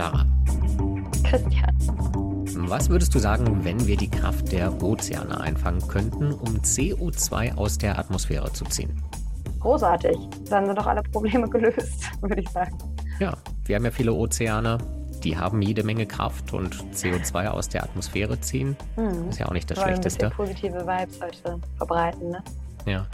Clara. Christian. Was würdest du sagen, wenn wir die Kraft der Ozeane einfangen könnten, um CO2 aus der Atmosphäre zu ziehen? Großartig. Dann sind doch alle Probleme gelöst, würde ich sagen. Ja, wir haben ja viele Ozeane, die haben jede Menge Kraft und CO2 aus der Atmosphäre ziehen. Hm. Ist ja auch nicht das Wollen Schlechteste. Positive Vibes heute verbreiten, ne? Ja,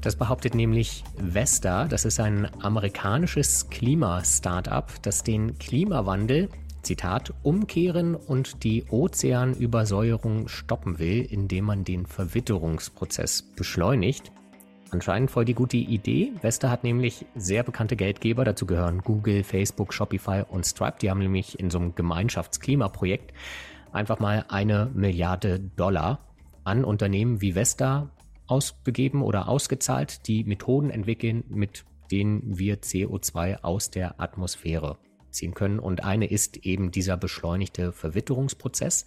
das behauptet nämlich Vesta. Das ist ein amerikanisches Klima-Startup, das den Klimawandel, Zitat, umkehren und die Ozeanübersäuerung stoppen will, indem man den Verwitterungsprozess beschleunigt. Anscheinend voll die gute Idee. Vesta hat nämlich sehr bekannte Geldgeber, dazu gehören Google, Facebook, Shopify und Stripe. Die haben nämlich in so einem Gemeinschaftsklimaprojekt einfach mal eine Milliarde Dollar an Unternehmen wie Vesta ausgegeben oder ausgezahlt, die Methoden entwickeln, mit denen wir CO2 aus der Atmosphäre ziehen können. Und eine ist eben dieser beschleunigte Verwitterungsprozess,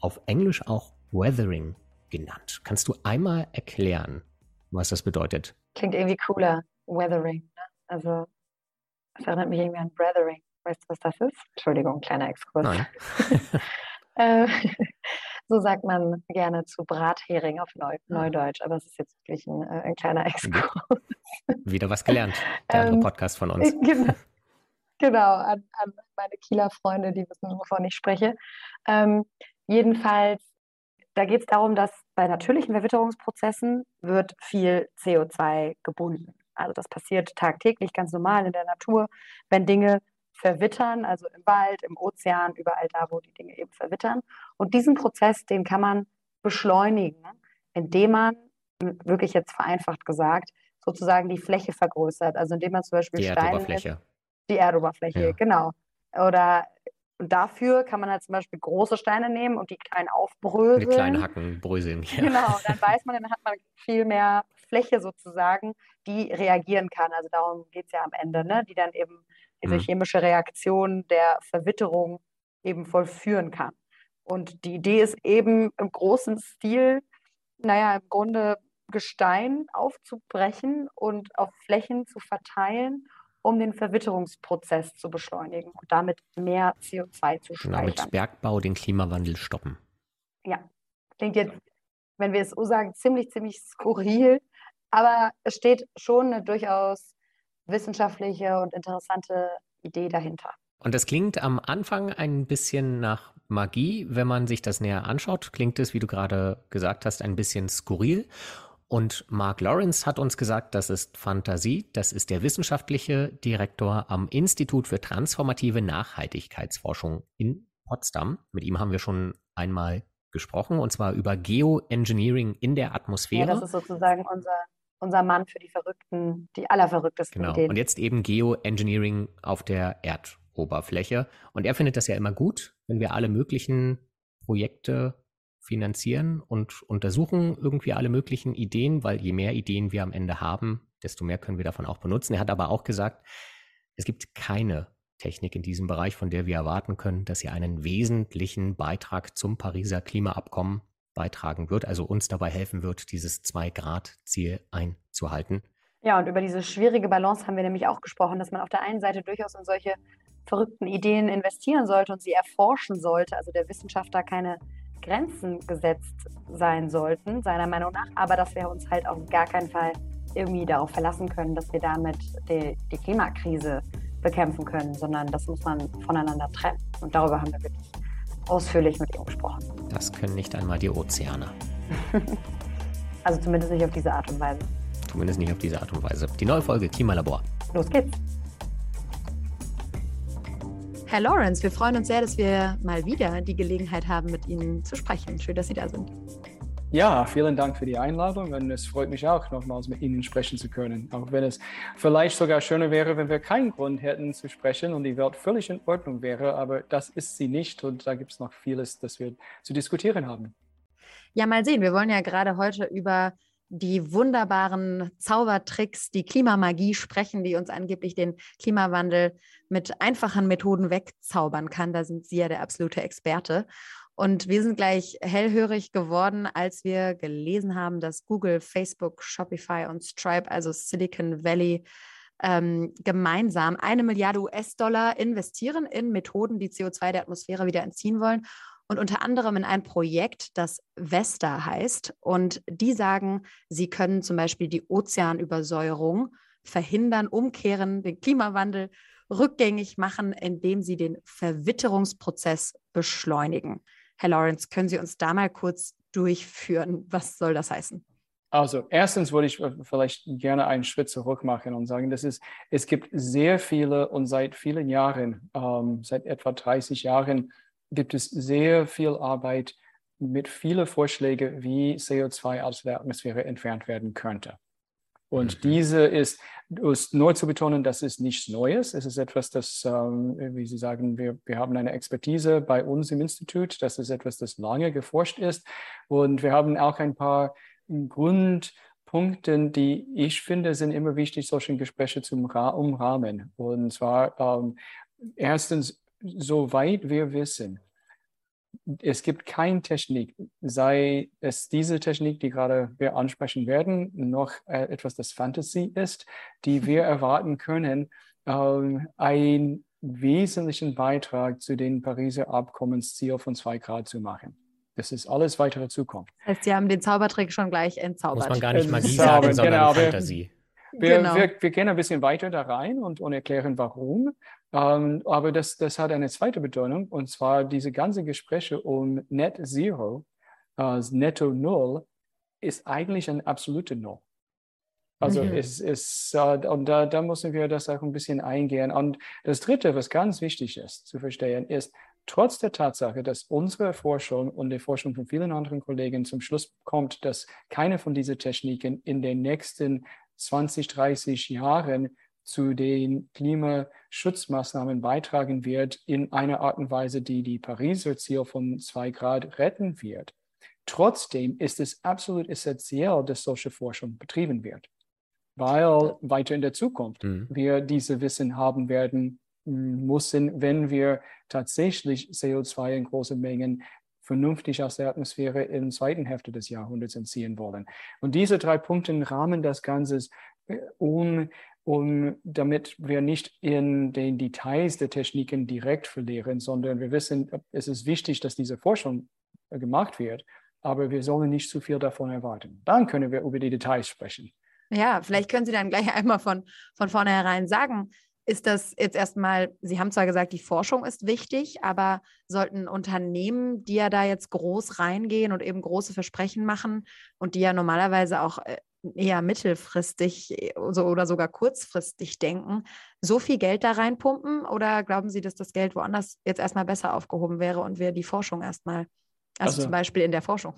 auf Englisch auch Weathering genannt. Kannst du einmal erklären, was das bedeutet. Klingt irgendwie cooler, Weathering. Ne? Also, es erinnert mich irgendwie an Breathering. Weißt du, was das ist? Entschuldigung, kleiner Exkurs. Nein. So sagt man gerne zu Brathering auf Neu Neudeutsch, aber es ist jetzt wirklich ein, äh, ein kleiner Exkurs. Wieder was gelernt, der andere ähm, Podcast von uns. Genau, genau an, an, meine Kieler Freunde, die wissen, wovon ich spreche. Ähm, jedenfalls da geht es darum, dass bei natürlichen Verwitterungsprozessen wird viel CO2 gebunden. Also das passiert tagtäglich ganz normal in der Natur, wenn Dinge verwittern, also im Wald, im Ozean, überall da, wo die Dinge eben verwittern. Und diesen Prozess, den kann man beschleunigen, indem man, wirklich jetzt vereinfacht gesagt, sozusagen die Fläche vergrößert. Also indem man zum Beispiel die Steine... Erdoberfläche. Die Erdoberfläche, ja. genau. Oder und dafür kann man halt zum Beispiel große Steine nehmen und die kleinen aufbröseln. Die kleinen Hacken bröseln. Ja. Genau, dann weiß man, dann hat man viel mehr Fläche sozusagen, die reagieren kann. Also darum geht es ja am Ende, ne? die dann eben diese mhm. chemische Reaktion der Verwitterung eben vollführen kann. Und die Idee ist eben im großen Stil, naja, im Grunde Gestein aufzubrechen und auf Flächen zu verteilen um den Verwitterungsprozess zu beschleunigen und damit mehr CO2 zu speichern. Genau, mit Bergbau den Klimawandel stoppen. Ja, klingt jetzt, wenn wir es so sagen, ziemlich, ziemlich skurril, aber es steht schon eine durchaus wissenschaftliche und interessante Idee dahinter. Und das klingt am Anfang ein bisschen nach Magie. Wenn man sich das näher anschaut, klingt es, wie du gerade gesagt hast, ein bisschen skurril. Und Mark Lawrence hat uns gesagt, das ist Fantasie. Das ist der wissenschaftliche Direktor am Institut für transformative Nachhaltigkeitsforschung in Potsdam. Mit ihm haben wir schon einmal gesprochen, und zwar über Geoengineering in der Atmosphäre. Ja, das ist sozusagen unser, unser Mann für die verrückten, die allerverrücktesten genau. Ideen. Und jetzt eben Geoengineering auf der Erdoberfläche. Und er findet das ja immer gut, wenn wir alle möglichen Projekte finanzieren und untersuchen irgendwie alle möglichen Ideen, weil je mehr Ideen wir am Ende haben, desto mehr können wir davon auch benutzen. Er hat aber auch gesagt, es gibt keine Technik in diesem Bereich, von der wir erwarten können, dass sie einen wesentlichen Beitrag zum Pariser Klimaabkommen beitragen wird, also uns dabei helfen wird, dieses Zwei-Grad-Ziel einzuhalten. Ja, und über diese schwierige Balance haben wir nämlich auch gesprochen, dass man auf der einen Seite durchaus in solche verrückten Ideen investieren sollte und sie erforschen sollte, also der Wissenschaftler keine Grenzen gesetzt sein sollten, seiner Meinung nach, aber dass wir uns halt auf gar keinen Fall irgendwie darauf verlassen können, dass wir damit die, die Klimakrise bekämpfen können, sondern das muss man voneinander trennen. Und darüber haben wir wirklich ausführlich mit ihm gesprochen. Das können nicht einmal die Ozeane. also zumindest nicht auf diese Art und Weise. Zumindest nicht auf diese Art und Weise. Die neue Folge Klimalabor. Los geht's. Herr Lawrence, wir freuen uns sehr, dass wir mal wieder die Gelegenheit haben, mit Ihnen zu sprechen. Schön, dass Sie da sind. Ja, vielen Dank für die Einladung und es freut mich auch, nochmals mit Ihnen sprechen zu können. Auch wenn es vielleicht sogar schöner wäre, wenn wir keinen Grund hätten zu sprechen und die Welt völlig in Ordnung wäre, aber das ist sie nicht und da gibt es noch vieles, das wir zu diskutieren haben. Ja, mal sehen. Wir wollen ja gerade heute über die wunderbaren Zaubertricks, die Klimamagie sprechen, die uns angeblich den Klimawandel mit einfachen Methoden wegzaubern kann. Da sind Sie ja der absolute Experte. Und wir sind gleich hellhörig geworden, als wir gelesen haben, dass Google, Facebook, Shopify und Stripe, also Silicon Valley, ähm, gemeinsam eine Milliarde US-Dollar investieren in Methoden, die CO2 der Atmosphäre wieder entziehen wollen. Und unter anderem in ein Projekt, das Vesta heißt. Und die sagen, sie können zum Beispiel die Ozeanübersäuerung verhindern, umkehren, den Klimawandel rückgängig machen, indem sie den Verwitterungsprozess beschleunigen. Herr Lawrence, können Sie uns da mal kurz durchführen? Was soll das heißen? Also erstens würde ich vielleicht gerne einen Schritt zurück machen und sagen, dass es, es gibt sehr viele und seit vielen Jahren, ähm, seit etwa 30 Jahren, gibt es sehr viel Arbeit mit vielen Vorschlägen, wie CO2 aus der Atmosphäre entfernt werden könnte. Und mhm. diese ist, ist nur zu betonen, das ist nichts Neues. Es ist etwas, das, ähm, wie Sie sagen, wir, wir haben eine Expertise bei uns im Institut. Das ist etwas, das lange geforscht ist. Und wir haben auch ein paar Grundpunkte, die ich finde, sind immer wichtig, solche Gespräche zu umrahmen. Und zwar ähm, erstens, soweit wir wissen, es gibt keine Technik, sei es diese Technik, die gerade wir ansprechen werden, noch äh, etwas, das Fantasy ist, die wir erwarten können, ähm, einen wesentlichen Beitrag zu den Pariser Abkommensziel von zwei Grad zu machen. Das ist alles weitere Zukunft. Das heißt, Sie haben den Zaubertrick schon gleich entzaubert. Muss man gar nicht Magie sagen, sondern genau, Fantasie. Wir, genau. wir, wir, gehen ein bisschen weiter da rein und, und erklären, warum. Ähm, aber das, das hat eine zweite Bedeutung, und zwar diese ganzen Gespräche um Net Zero, äh, Netto Null, ist eigentlich ein absolute Null. Also mhm. es ist, äh, und da, da müssen wir das auch ein bisschen eingehen. Und das Dritte, was ganz wichtig ist zu verstehen, ist, trotz der Tatsache, dass unsere Forschung und die Forschung von vielen anderen Kollegen zum Schluss kommt, dass keine von diesen Techniken in den nächsten 20, 30 Jahren zu den Klimaschutzmaßnahmen beitragen wird in einer Art und Weise, die die Pariser Ziel von zwei Grad retten wird. Trotzdem ist es absolut essentiell, dass solche Forschung betrieben wird, weil weiter in der Zukunft mhm. wir diese Wissen haben werden müssen, wenn wir tatsächlich CO2 in großen Mengen vernünftig aus der Atmosphäre in der zweiten Hälfte des Jahrhunderts entziehen wollen. Und diese drei Punkte rahmen das Ganze, äh, um, damit wir nicht in den Details der Techniken direkt verlieren, sondern wir wissen, es ist wichtig, dass diese Forschung äh, gemacht wird, aber wir sollen nicht zu viel davon erwarten. Dann können wir über die Details sprechen. Ja, vielleicht können Sie dann gleich einmal von, von vornherein sagen, ist das jetzt erstmal, Sie haben zwar gesagt, die Forschung ist wichtig, aber sollten Unternehmen, die ja da jetzt groß reingehen und eben große Versprechen machen und die ja normalerweise auch äh, eher mittelfristig äh, oder sogar kurzfristig denken, so viel Geld da reinpumpen? Oder glauben Sie, dass das Geld woanders jetzt erstmal besser aufgehoben wäre und wir die Forschung erstmal also, also, zum Beispiel in der Forschung.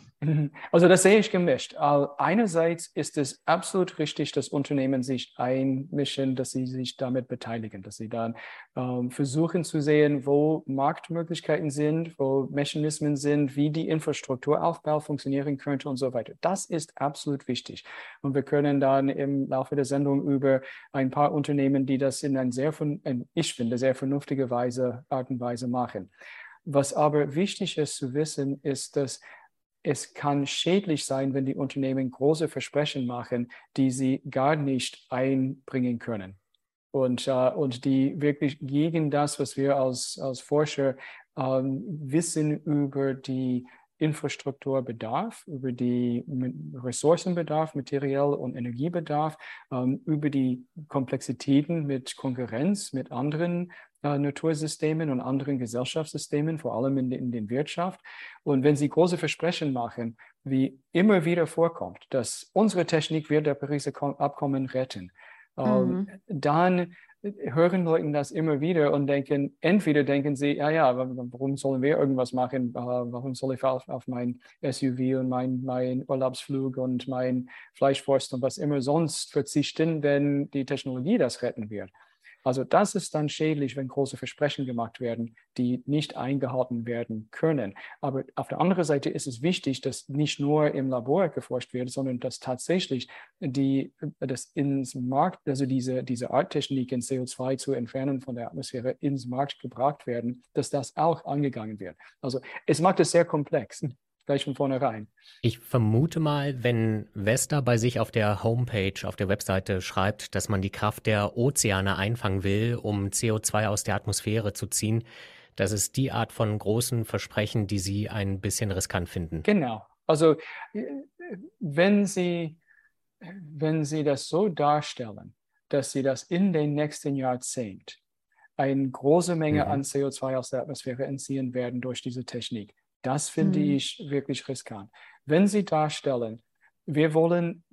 Also das sehe ich gemischt. Einerseits ist es absolut richtig, dass Unternehmen sich einmischen, dass sie sich damit beteiligen, dass sie dann ähm, versuchen zu sehen, wo Marktmöglichkeiten sind, wo Mechanismen sind, wie die Infrastrukturaufbau funktionieren könnte und so weiter. Das ist absolut wichtig. Und wir können dann im Laufe der Sendung über ein paar Unternehmen, die das in einer sehr, ich finde, sehr vernünftige Weise, Art und Weise machen. Was aber wichtig ist zu wissen, ist, dass es kann schädlich sein, wenn die Unternehmen große Versprechen machen, die sie gar nicht einbringen können. Und, äh, und die wirklich gegen das, was wir als, als Forscher ähm, wissen über die Infrastrukturbedarf, über die Ressourcenbedarf, materiell und Energiebedarf, ähm, über die Komplexitäten mit Konkurrenz mit anderen äh, Natursystemen und anderen Gesellschaftssystemen, vor allem in, in der Wirtschaft. Und wenn Sie große Versprechen machen, wie immer wieder vorkommt, dass unsere Technik wird der Pariser Abkommen retten, ähm, mhm. dann hören Leute das immer wieder und denken, entweder denken sie, ja, ja, warum sollen wir irgendwas machen? Äh, warum soll ich auf, auf mein SUV und mein, mein Urlaubsflug und mein Fleischwurst und was immer sonst verzichten, wenn die Technologie das retten wird? Also das ist dann schädlich, wenn große Versprechen gemacht werden, die nicht eingehalten werden können. Aber auf der anderen Seite ist es wichtig, dass nicht nur im Labor geforscht wird, sondern dass tatsächlich die, das ins Markt, also diese, diese Arttechniken, CO2 zu entfernen von der Atmosphäre, ins Markt gebracht werden, dass das auch angegangen wird. Also es macht es sehr komplex. Gleich von vornherein. Ich vermute mal, wenn Vesta bei sich auf der Homepage, auf der Webseite schreibt, dass man die Kraft der Ozeane einfangen will, um CO2 aus der Atmosphäre zu ziehen, das ist die Art von großen Versprechen, die Sie ein bisschen riskant finden. Genau. Also wenn Sie, wenn Sie das so darstellen, dass Sie das in den nächsten Jahrzehnt eine große Menge mhm. an CO2 aus der Atmosphäre entziehen werden durch diese Technik, das finde mhm. ich wirklich riskant. Wenn Sie darstellen, wir wollen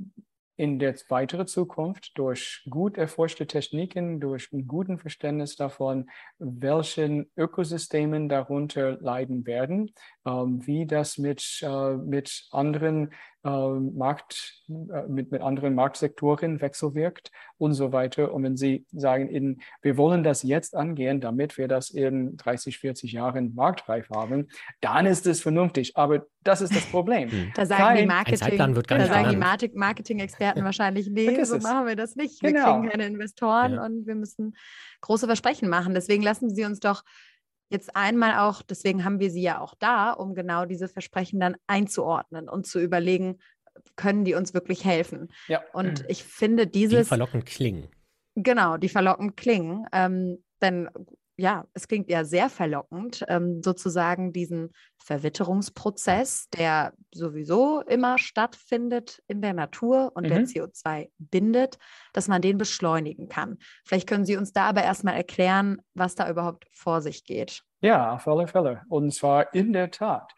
in der weiteren Zukunft durch gut erforschte Techniken, durch ein gutes Verständnis davon, welchen Ökosystemen darunter leiden werden, ähm, wie das mit, äh, mit anderen Markt, äh, mit, mit anderen Marktsektoren wechselwirkt und so weiter. Und wenn Sie sagen, in, wir wollen das jetzt angehen, damit wir das in 30, 40 Jahren marktreif haben, dann ist es vernünftig. Aber das ist das Problem. Hm. Da sagen Kein, die Marketing, Marketing-Experten wahrscheinlich, nee, so machen wir das nicht. Wir genau. kriegen keine Investoren ja. und wir müssen große Versprechen machen. Deswegen lassen Sie uns doch jetzt einmal auch, deswegen haben wir sie ja auch da, um genau diese Versprechen dann einzuordnen und zu überlegen, können die uns wirklich helfen? Ja. Und ich finde dieses. Die verlockend klingen. Genau, die verlockend klingen. Ähm, denn ja, es klingt ja sehr verlockend, ähm, sozusagen diesen Verwitterungsprozess, der sowieso immer stattfindet in der Natur und mhm. der CO2 bindet, dass man den beschleunigen kann. Vielleicht können Sie uns da aber erstmal erklären, was da überhaupt vor sich geht. Ja, auf alle Fälle. Und zwar in der Tat.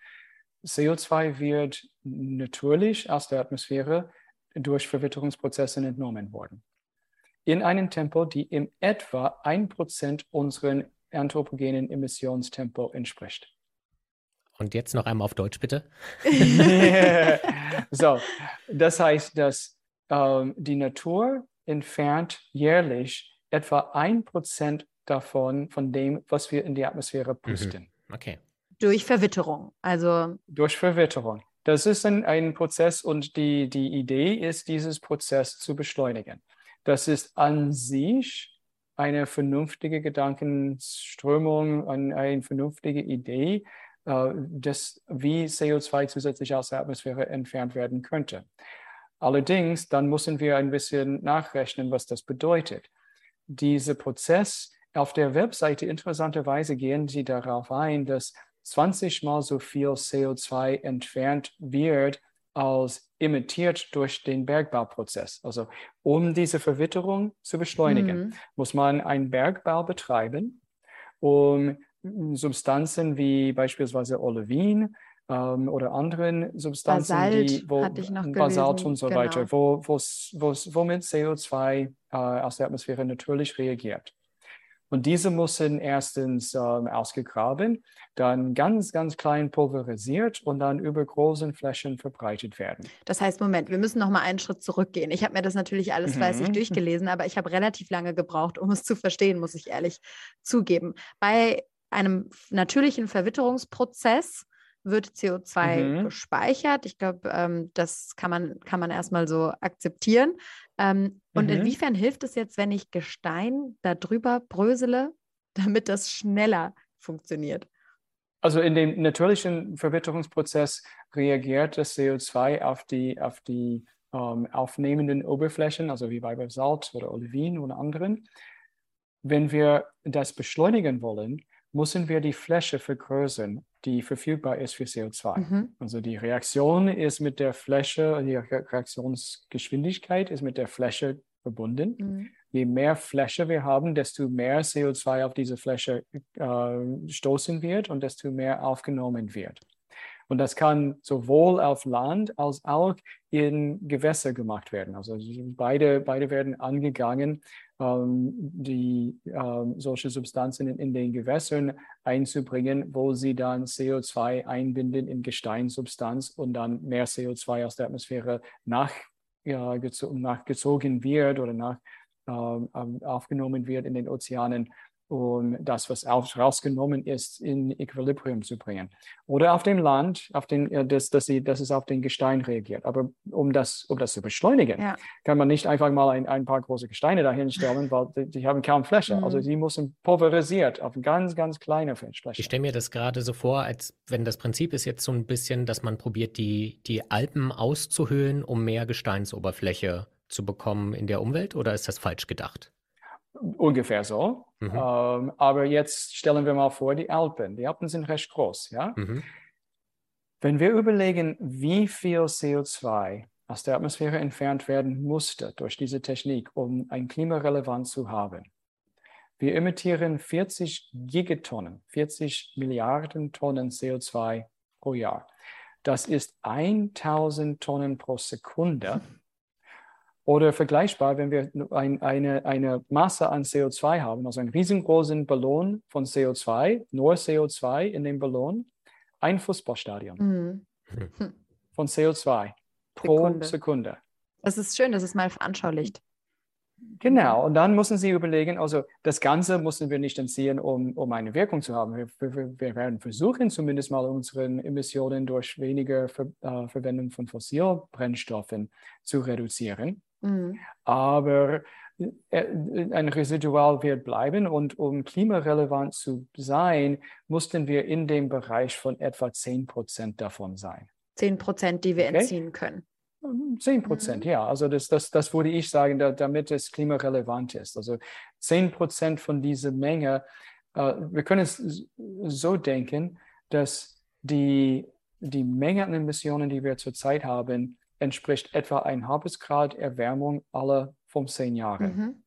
CO2 wird natürlich aus der Atmosphäre durch Verwitterungsprozesse entnommen worden in einem Tempo, die im etwa 1% unseren anthropogenen Emissionstempo entspricht. Und jetzt noch einmal auf Deutsch, bitte. so, das heißt, dass ähm, die Natur entfernt jährlich etwa 1% davon, von dem, was wir in die Atmosphäre pusten. Mhm. Okay. Durch Verwitterung, also. Durch Verwitterung. Das ist ein, ein Prozess und die, die Idee ist, dieses Prozess zu beschleunigen. Das ist an sich eine vernünftige Gedankenströmung, eine, eine vernünftige Idee, äh, des, wie CO2 zusätzlich aus der Atmosphäre entfernt werden könnte. Allerdings, dann müssen wir ein bisschen nachrechnen, was das bedeutet. Dieser Prozess auf der Webseite, interessanterweise gehen Sie darauf ein, dass 20 mal so viel CO2 entfernt wird, als emittiert durch den Bergbauprozess. Also um diese Verwitterung zu beschleunigen, mhm. muss man einen Bergbau betreiben, um Substanzen wie beispielsweise Olivin ähm, oder anderen Substanzen, Basalt, die, wo, Basalt und so genau. weiter, wo, womit CO2 äh, aus der Atmosphäre natürlich reagiert. Und diese müssen erstens ähm, ausgegraben, dann ganz, ganz klein pulverisiert und dann über großen Flächen verbreitet werden. Das heißt, Moment, wir müssen noch mal einen Schritt zurückgehen. Ich habe mir das natürlich alles mhm. fleißig durchgelesen, aber ich habe relativ lange gebraucht, um es zu verstehen, muss ich ehrlich zugeben. Bei einem natürlichen Verwitterungsprozess wird CO2 mhm. gespeichert. Ich glaube, ähm, das kann man, kann man erstmal so akzeptieren. Ähm, und mhm. inwiefern hilft es jetzt, wenn ich Gestein darüber brösele, damit das schneller funktioniert? Also in dem natürlichen Verwitterungsprozess reagiert das CO2 auf die, auf die ähm, aufnehmenden Oberflächen, also wie bei Salz oder Olivin oder anderen. Wenn wir das beschleunigen wollen, müssen wir die Fläche vergrößern, die verfügbar ist für CO2. Mhm. Also die Reaktion ist mit der Fläche, die Reaktionsgeschwindigkeit ist mit der Fläche verbunden. Mhm. Je mehr Fläche wir haben, desto mehr CO2 auf diese Fläche äh, stoßen wird und desto mehr aufgenommen wird. Und das kann sowohl auf Land als auch in Gewässer gemacht werden. Also beide, beide werden angegangen, ähm, die, ähm, solche Substanzen in, in, den Gewässern einzubringen, wo sie dann CO2 einbinden in Gesteinssubstanz und dann mehr CO2 aus der Atmosphäre nach, ja, nachgezogen wird oder nach, ähm, aufgenommen wird in den Ozeanen um das, was rausgenommen ist, in Equilibrium zu bringen. Oder auf dem Land, auf den, dass, dass, sie, dass es auf den Gestein reagiert. Aber um das, um das zu beschleunigen, ja. kann man nicht einfach mal ein, ein paar große Gesteine dahinstellen, weil die, die haben kaum Fläche. Mhm. Also sie müssen pulverisiert auf ganz, ganz kleine Fläche. Ich stelle mir das gerade so vor, als wenn das Prinzip ist jetzt so ein bisschen, dass man probiert, die, die Alpen auszuhöhlen, um mehr Gesteinsoberfläche zu bekommen in der Umwelt, oder ist das falsch gedacht? Ungefähr so. Mhm. Ähm, aber jetzt stellen wir mal vor, die Alpen. Die Alpen sind recht groß. Ja? Mhm. Wenn wir überlegen, wie viel CO2 aus der Atmosphäre entfernt werden musste durch diese Technik, um ein Klimarelevant zu haben. Wir emittieren 40 Gigatonnen, 40 Milliarden Tonnen CO2 pro Jahr. Das ist 1000 Tonnen pro Sekunde. Oder vergleichbar, wenn wir ein, eine, eine Masse an CO2 haben, also einen riesengroßen Ballon von CO2, nur CO2 in dem Ballon, ein Fußballstadion mhm. von CO2 pro Sekunde. Sekunde. Das ist schön, dass es mal veranschaulicht. Genau, und dann müssen Sie überlegen, also das Ganze müssen wir nicht entziehen, um, um eine Wirkung zu haben. Wir, wir, wir werden versuchen, zumindest mal unsere Emissionen durch weniger Ver, äh, Verwendung von Fossilbrennstoffen zu reduzieren. Mhm. Aber äh, ein Residual wird bleiben und um klimarelevant zu sein, mussten wir in dem Bereich von etwa 10 Prozent davon sein. 10 Prozent, die wir okay? entziehen können. 10 Prozent, mhm. ja. Also das, das, das würde ich sagen, da, damit es klimarelevant ist. Also 10 Prozent von dieser Menge, äh, wir können es so denken, dass die, die Menge an Emissionen, die wir zurzeit haben, entspricht etwa ein halbes Grad Erwärmung alle 15 Jahre. Mhm.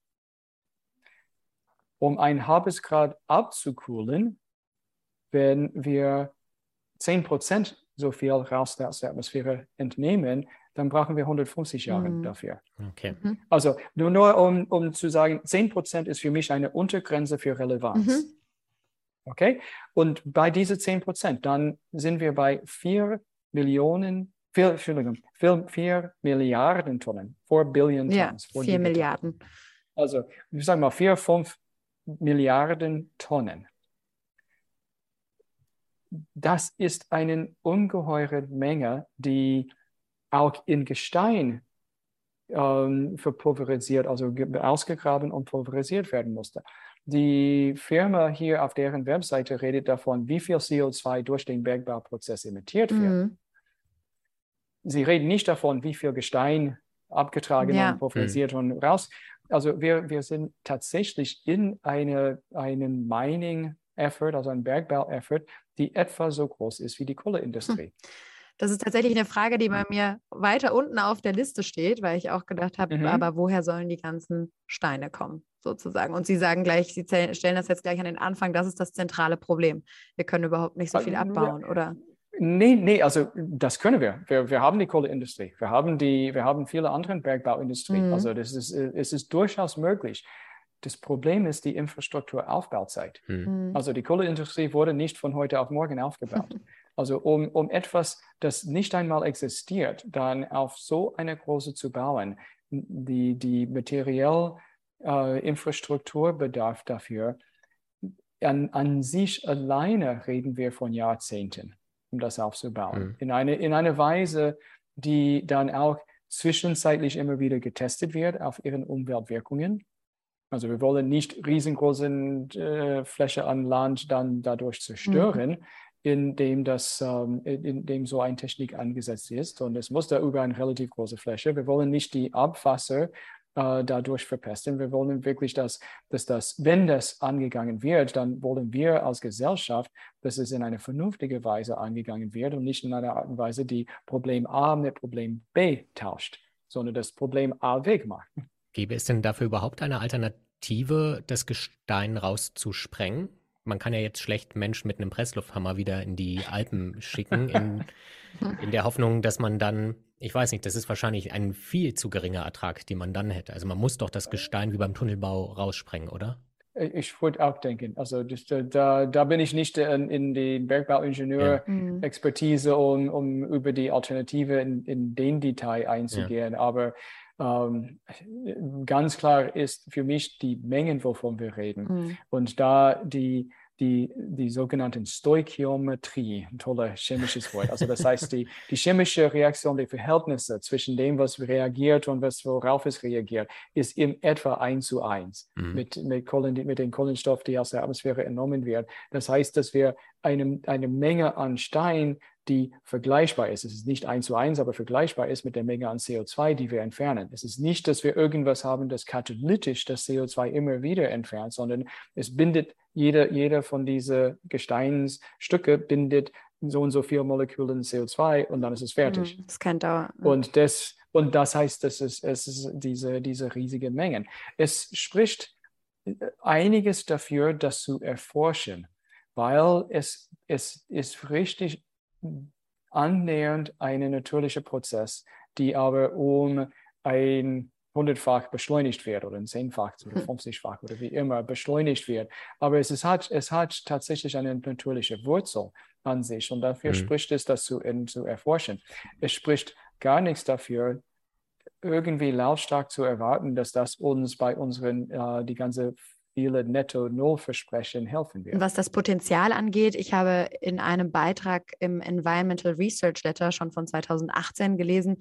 Um ein halbes Grad abzukühlen, wenn wir 10 Prozent so viel raus aus der Atmosphäre entnehmen, dann brauchen wir 150 Jahre mhm. dafür. Okay. Mhm. Also nur, nur um, um zu sagen, 10 Prozent ist für mich eine Untergrenze für Relevanz. Mhm. Okay? Und bei diesen 10 Prozent, dann sind wir bei 4 Millionen 4, Entschuldigung, 4, 4 Milliarden Tonnen, 4 Billion Tons. Ja, 4 Milliarden. Also, ich sage mal 4, 5 Milliarden Tonnen. Das ist eine ungeheure Menge, die auch in Gestein ähm, verpulverisiert, also ausgegraben und pulverisiert werden musste. Die Firma hier auf deren Webseite redet davon, wie viel CO2 durch den Bergbauprozess emittiert wird. Mhm. Sie reden nicht davon, wie viel Gestein abgetragen ja. und pulverisiert mhm. und raus. Also wir, wir sind tatsächlich in eine, einen Mining-Effort, also ein Bergbau-Effort, die etwa so groß ist wie die Kohleindustrie. Hm. Das ist tatsächlich eine Frage, die bei mir weiter unten auf der Liste steht, weil ich auch gedacht habe, mhm. aber woher sollen die ganzen Steine kommen, sozusagen? Und Sie sagen gleich, Sie stellen das jetzt gleich an den Anfang, das ist das zentrale Problem. Wir können überhaupt nicht so viel abbauen, oder? Nee, nee, also das können wir. Wir, wir haben die Kohleindustrie, wir haben, die, wir haben viele andere Bergbauindustrien. Mhm. Also das ist, es ist durchaus möglich. Das Problem ist die Infrastrukturaufbauzeit. Mhm. Also die Kohleindustrie wurde nicht von heute auf morgen aufgebaut. Also um, um etwas, das nicht einmal existiert, dann auf so eine große zu bauen, die, die materiell äh, Infrastrukturbedarf dafür, an, an sich alleine reden wir von Jahrzehnten um das aufzubauen. Mhm. In, eine, in eine Weise, die dann auch zwischenzeitlich immer wieder getestet wird auf ihren Umweltwirkungen. Also wir wollen nicht riesengroße äh, Fläche an Land dann dadurch zerstören, mhm. indem, das, ähm, indem so eine Technik angesetzt ist. Und es muss da über eine relativ große Fläche. Wir wollen nicht die Abwasser äh, dadurch verpesten. Wir wollen wirklich, dass, dass das, wenn das angegangen wird, dann wollen wir als Gesellschaft, dass es in eine vernünftige Weise angegangen wird und nicht in einer Art und Weise, die Problem A mit Problem B tauscht, sondern das Problem A wegmacht. Gäbe es denn dafür überhaupt eine Alternative, das Gestein rauszusprengen? Man kann ja jetzt schlecht Menschen mit einem Presslufthammer wieder in die Alpen schicken, in, in der Hoffnung, dass man dann ich weiß nicht, das ist wahrscheinlich ein viel zu geringer Ertrag, den man dann hätte. Also man muss doch das Gestein wie beim Tunnelbau raussprengen, oder? Ich würde auch denken, also das, da, da bin ich nicht in, in die Bergbauingenieur-Expertise, um, um über die Alternative in, in den Detail einzugehen. Ja. Aber ähm, ganz klar ist für mich die Mengen, wovon wir reden. Mhm. Und da die, die, die sogenannten Stoichiometrie, ein tolles chemisches Wort. Also das heißt, die, die chemische Reaktion, die Verhältnisse zwischen dem, was reagiert und was, worauf es reagiert, ist in etwa eins zu eins Mhm. mit, mit, Kohlen, mit dem Kohlenstoff, die aus der Atmosphäre entnommen wird. Das heißt, dass wir eine, eine Menge an Stein, die vergleichbar ist. Es ist nicht eins zu eins, aber vergleichbar ist mit der Menge an CO2, die wir entfernen. Es ist nicht, dass wir irgendwas haben, das katalytisch das CO2 immer wieder entfernt, sondern es bindet jeder, jeder von diesen Gesteinsstücke bindet so und so viele Moleküle CO2 und dann ist es fertig. Mhm. Das kann dauern. Und das, und das heißt, dass es, es ist diese, diese riesigen Mengen. Es spricht äh, einiges dafür, das zu erforschen, weil es, es ist richtig annähernd ein natürlicher Prozess, die aber um ein hundertfach beschleunigt wird oder ein zehnfach oder Hm. 50-fach oder wie immer beschleunigt wird. Aber es, ist, hat, es hat tatsächlich eine natürliche Wurzel an sich und dafür Mhm. spricht es, das zu, zu erforschen. Es spricht gar nichts dafür, irgendwie lautstark zu erwarten, dass das uns bei unseren, äh, die ganze viele Netto-Null-Versprechen helfen wird. Was das Potenzial angeht, ich habe in einem Beitrag im Environmental Research Letter schon von 2018 gelesen,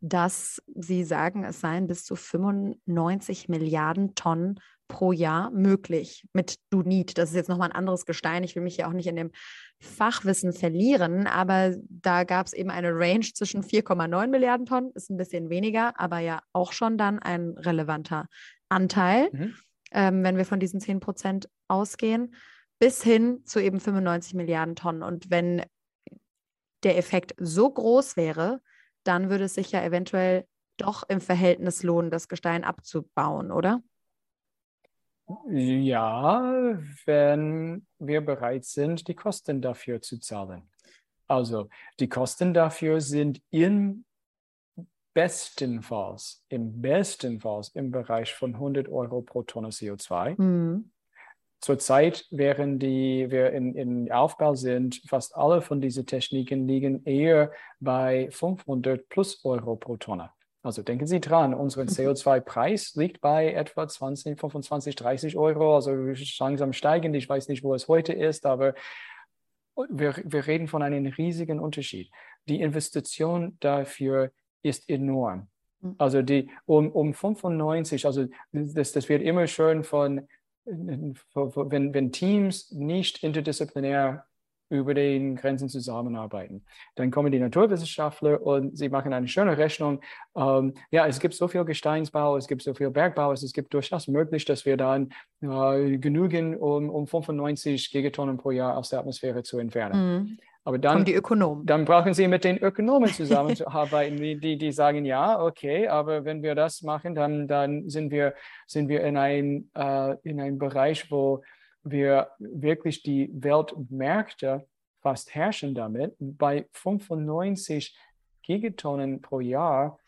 dass sie sagen, es seien bis zu 95 Milliarden Tonnen pro Jahr möglich mit Dunit. Das ist jetzt nochmal ein anderes Gestein. Ich will mich ja auch nicht in dem Fachwissen verlieren, aber da gab es eben eine Range zwischen 4,9 Milliarden Tonnen, ist ein bisschen weniger, aber ja auch schon dann ein relevanter Anteil Mhm. Ähm, wenn wir von diesen 10 Prozent ausgehen, bis hin zu eben 95 Milliarden Tonnen. Und wenn der Effekt so groß wäre, dann würde es sich ja eventuell doch im Verhältnis lohnen, das Gestein abzubauen, oder? Ja, wenn wir bereit sind, die Kosten dafür zu zahlen. Also die Kosten dafür sind im bestenfalls, im bestenfalls im Bereich von 100 Euro pro Tonne CO2. Mhm. Zurzeit, während die, wir in, in Aufbau sind, fast alle von diesen Techniken liegen eher bei 500 plus Euro pro Tonne. Also denken Sie dran, unser CO2-Preis liegt bei etwa 20, 25, 30 Euro, also langsam steigend. Ich weiß nicht, wo es heute ist, aber wir, wir reden von einem riesigen Unterschied. Die Investition dafür ist enorm. Mhm. Also die um, um 95, also das, das wird immer schön von, wenn, wenn Teams nicht interdisziplinär über den Grenzen zusammenarbeiten. Dann kommen die Naturwissenschaftler und sie machen eine schöne Rechnung. Ähm, ja, es gibt so viel Gesteinsbau, es gibt so viel Bergbau, es gibt durchaus möglich, dass wir dann äh, genügen, um, um 95 Gigatonnen pro Jahr aus der Atmosphäre zu entfernen. Mhm. Aber dann, dann brauchen Sie mit den Ökonomen zusammenzuarbeiten, die, die, die sagen, ja, okay, aber wenn wir das machen, dann, dann sind wir, sind wir in, ein, äh, in einem Bereich, wo wir wirklich die Weltmärkte fast herrschen damit. Bei 95 Gigatonnen pro Jahr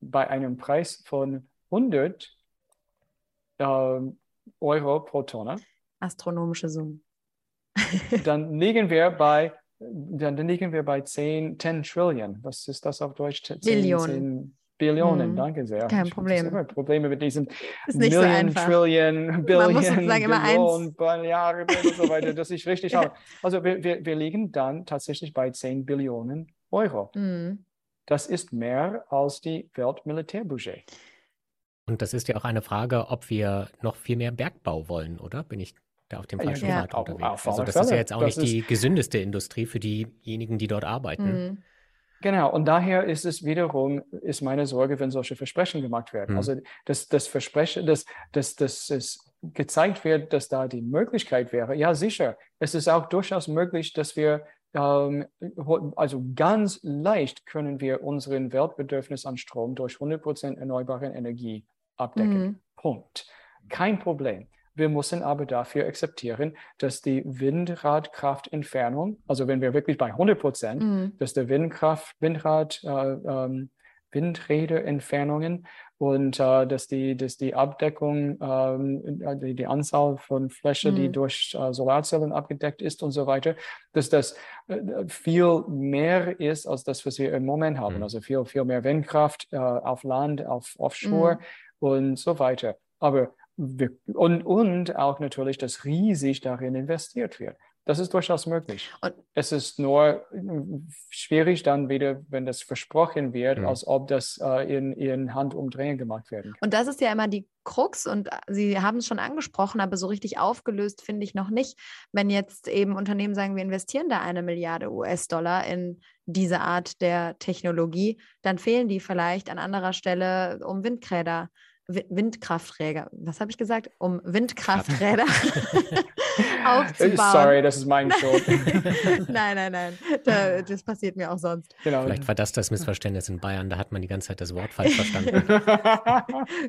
bei einem Preis von 100 ähm, Euro pro Tonne, Astronomische Summen. dann liegen wir bei dann liegen wir bei 10, 10 Trillion. Was ist das auf Deutsch? 10, Billionen. 10 Billionen, Mhm. danke sehr. Kein Ich- Problem. Ich habe immer Probleme mit diesen Ist nicht so Million, einfach. Trillion, Billion, muss sozusagen immer Billion, Milliarden und so weiter, dass ich richtig habe. Also wir, wir, wir liegen dann tatsächlich bei 10 Billionen Euro. Mhm. Das ist mehr als die Weltmilitärbudget. Und das ist ja auch eine Frage, ob wir noch viel mehr Bergbau wollen, oder? Bin ich da auf dem Ja, falschen ja. Pfad Auf- unterwegs? auf also alle das ist ja Fälle. jetzt auch Das nicht die gesündeste Industrie für diejenigen, die dort arbeiten. Mhm. Genau, und daher ist es wiederum, ist meine Sorge, wenn solche Versprechen gemacht werden. Mhm. Also das, das Versprechen, dass, dass, dass es gezeigt wird, dass da die Möglichkeit wäre. Ja, sicher. Es ist auch durchaus möglich, dass wir, ähm, also ganz leicht können wir unseren Weltbedürfnis an Strom durch 100% erneuerbare Energie abdecken. Mhm. Punkt. Kein Problem. Wir müssen aber dafür akzeptieren, dass die Windradkraftentfernung, also wenn wir wirklich bei 100 Prozent, Mhm. dass der Windkraft, Windrad, äh, ähm, Windräderentfernungen und äh, dass, die, dass die Abdeckung, ähm, äh, die, die Anzahl von Fläche, die Mhm. durch äh, Solarzellen abgedeckt ist und so weiter, dass das äh, viel mehr ist als das, was wir im Moment haben. Mhm. Also viel, viel mehr Windkraft äh, auf Land, auf Offshore. Mhm. und so weiter. Aber wir, und, und auch natürlich, dass riesig darin investiert wird. Das ist durchaus möglich. Und es ist nur schwierig dann wieder, wenn das versprochen wird, mhm. als ob das äh, in, in Handumdrehen gemacht werden kann. Und das ist ja immer die Krux und Sie haben es schon angesprochen, aber so richtig aufgelöst finde ich noch nicht. Wenn jetzt eben Unternehmen sagen, wir investieren da eine Milliarde US-Dollar in diese Art der Technologie, dann fehlen die vielleicht an anderer Stelle, um Windräder Windkrafträder, was habe ich gesagt? Um Windkrafträder aufzubauen. Sorry, das ist mein Schuld. nein, nein, nein. Da, das passiert mir auch sonst. Genau. Vielleicht war das das Missverständnis in Bayern, da hat man die ganze Zeit das Wort falsch verstanden.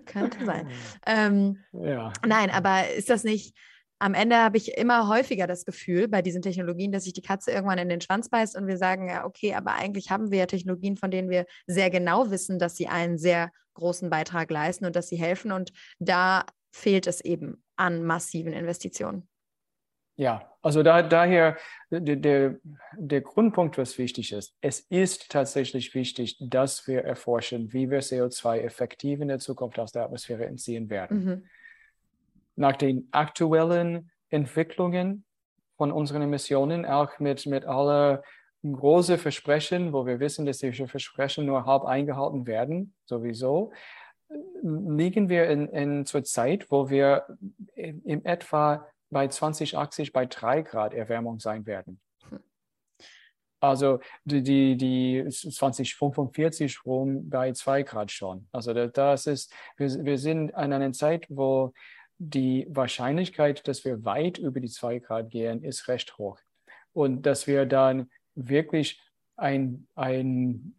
Könnte sein. Ähm, ja. Nein, aber ist das nicht am Ende habe ich immer häufiger das Gefühl bei diesen Technologien, dass sich die Katze irgendwann in den Schwanz beißt und wir sagen, ja, okay, aber eigentlich haben wir ja Technologien, von denen wir sehr genau wissen, dass sie einen sehr großen Beitrag leisten und dass sie helfen. Und da fehlt es eben an massiven Investitionen. Ja, also da, daher der, der, der Grundpunkt, was wichtig ist, es ist tatsächlich wichtig, dass wir erforschen, wie wir CO2 effektiv in der Zukunft aus der Atmosphäre entziehen werden. Mhm nach den aktuellen Entwicklungen von unseren Emissionen, auch mit, mit aller große Versprechen, wo wir wissen, dass diese Versprechen nur halb eingehalten werden, sowieso, liegen wir in, in zur Zeit, wo wir in, in etwa bei 2080 bei 3 Grad Erwärmung sein werden. Also die, die, die 2045 rum bei 2 Grad schon. Also das ist, wir, wir sind an einer Zeit, wo die Wahrscheinlichkeit, dass wir weit über die 2 Grad gehen, ist recht hoch. Und dass wir dann wirklich ein, ein